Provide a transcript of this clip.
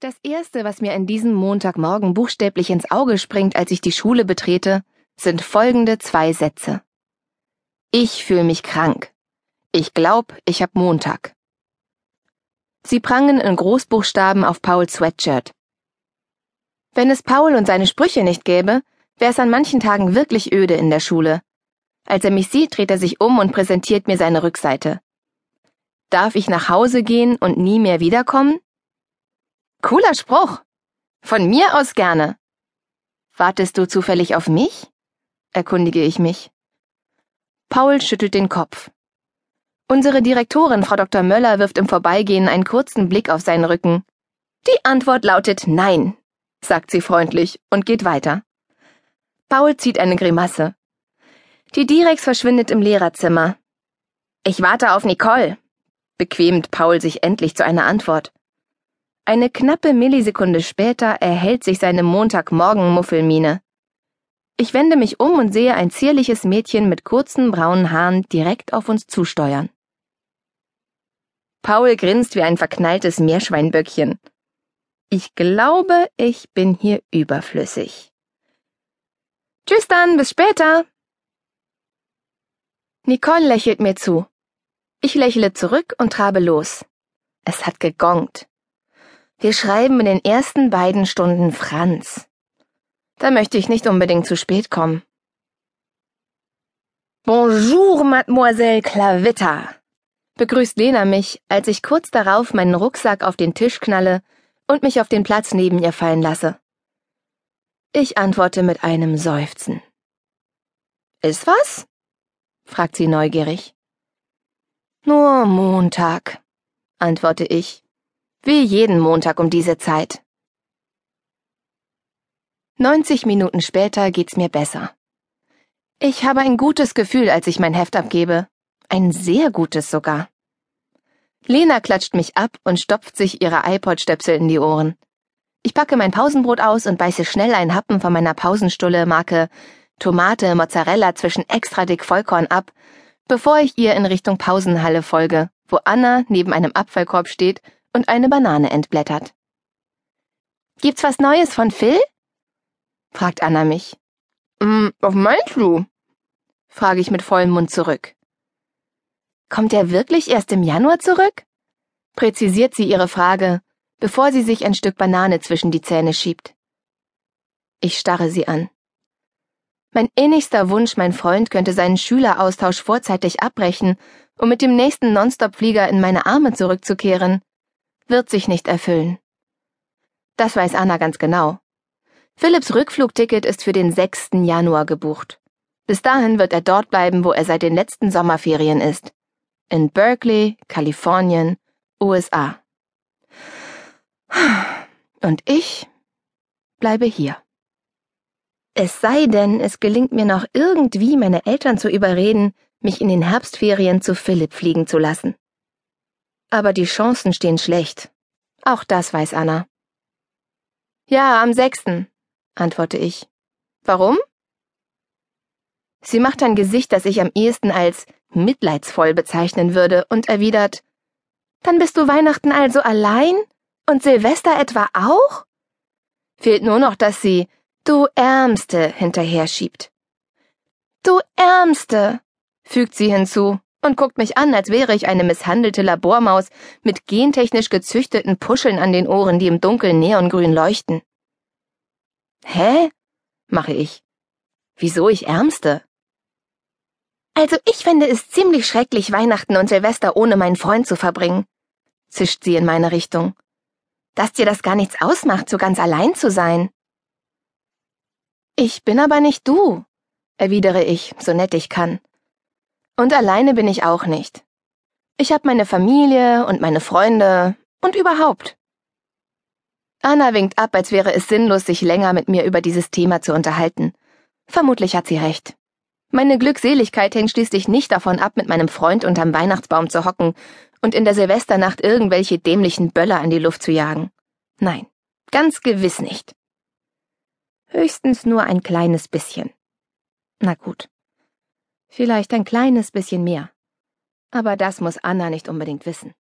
Das Erste, was mir an diesem Montagmorgen buchstäblich ins Auge springt, als ich die Schule betrete, sind folgende zwei Sätze. Ich fühle mich krank. Ich glaub, ich hab Montag. Sie prangen in Großbuchstaben auf Pauls Sweatshirt. Wenn es Paul und seine Sprüche nicht gäbe, wäre es an manchen Tagen wirklich öde in der Schule. Als er mich sieht, dreht er sich um und präsentiert mir seine Rückseite. Darf ich nach Hause gehen und nie mehr wiederkommen? Cooler Spruch. Von mir aus gerne. Wartest du zufällig auf mich? erkundige ich mich. Paul schüttelt den Kopf. Unsere Direktorin, Frau Dr. Möller, wirft im Vorbeigehen einen kurzen Blick auf seinen Rücken. Die Antwort lautet Nein, sagt sie freundlich und geht weiter. Paul zieht eine Grimasse. Die Direx verschwindet im Lehrerzimmer. Ich warte auf Nicole, bequemt Paul sich endlich zu einer Antwort. Eine knappe Millisekunde später erhält sich seine Montagmorgen-Muffelmiene. Ich wende mich um und sehe ein zierliches Mädchen mit kurzen braunen Haaren direkt auf uns zusteuern. Paul grinst wie ein verknalltes Meerschweinböckchen. Ich glaube, ich bin hier überflüssig. Tschüss dann, bis später. Nicole lächelt mir zu. Ich lächle zurück und trabe los. Es hat gegongt. Wir schreiben in den ersten beiden Stunden Franz. Da möchte ich nicht unbedingt zu spät kommen. Bonjour, Mademoiselle Clavitta, begrüßt Lena mich, als ich kurz darauf meinen Rucksack auf den Tisch knalle und mich auf den Platz neben ihr fallen lasse. Ich antworte mit einem Seufzen. Ist was? fragt sie neugierig. Nur Montag, antworte ich wie jeden Montag um diese Zeit. 90 Minuten später geht's mir besser. Ich habe ein gutes Gefühl, als ich mein Heft abgebe. Ein sehr gutes sogar. Lena klatscht mich ab und stopft sich ihre iPod-Stöpsel in die Ohren. Ich packe mein Pausenbrot aus und beiße schnell einen Happen von meiner Pausenstulle Marke Tomate, Mozzarella zwischen extra dick Vollkorn ab, bevor ich ihr in Richtung Pausenhalle folge, wo Anna neben einem Abfallkorb steht und eine Banane entblättert. Gibt's was Neues von Phil? fragt Anna mich. Mm, was meinst du? frage ich mit vollem Mund zurück. Kommt er wirklich erst im Januar zurück? präzisiert sie ihre Frage, bevor sie sich ein Stück Banane zwischen die Zähne schiebt. Ich starre sie an. Mein innigster Wunsch, mein Freund könnte seinen Schüleraustausch vorzeitig abbrechen, um mit dem nächsten Nonstop-Flieger in meine Arme zurückzukehren, wird sich nicht erfüllen. Das weiß Anna ganz genau. Philipps Rückflugticket ist für den 6. Januar gebucht. Bis dahin wird er dort bleiben, wo er seit den letzten Sommerferien ist. In Berkeley, Kalifornien, USA. Und ich bleibe hier. Es sei denn, es gelingt mir noch irgendwie, meine Eltern zu überreden, mich in den Herbstferien zu Philipp fliegen zu lassen. Aber die Chancen stehen schlecht. Auch das weiß Anna. Ja, am sechsten, antworte ich. Warum? Sie macht ein Gesicht, das ich am ehesten als mitleidsvoll bezeichnen würde, und erwidert Dann bist du Weihnachten also allein? Und Silvester etwa auch? Fehlt nur noch, dass sie Du Ärmste hinterher schiebt. Du Ärmste, fügt sie hinzu und guckt mich an, als wäre ich eine misshandelte Labormaus mit gentechnisch gezüchteten Puscheln an den Ohren, die im Dunkeln neongrün leuchten. Hä? mache ich. Wieso ich Ärmste? Also ich finde es ziemlich schrecklich, Weihnachten und Silvester ohne meinen Freund zu verbringen, zischt sie in meine Richtung. Dass dir das gar nichts ausmacht, so ganz allein zu sein. Ich bin aber nicht du, erwidere ich, so nett ich kann. Und alleine bin ich auch nicht. Ich habe meine Familie und meine Freunde und überhaupt. Anna winkt ab, als wäre es sinnlos, sich länger mit mir über dieses Thema zu unterhalten. Vermutlich hat sie recht. Meine Glückseligkeit hängt schließlich nicht davon ab, mit meinem Freund unterm Weihnachtsbaum zu hocken und in der Silvesternacht irgendwelche dämlichen Böller in die Luft zu jagen. Nein, ganz gewiss nicht. Höchstens nur ein kleines bisschen. Na gut. Vielleicht ein kleines bisschen mehr. Aber das muss Anna nicht unbedingt wissen.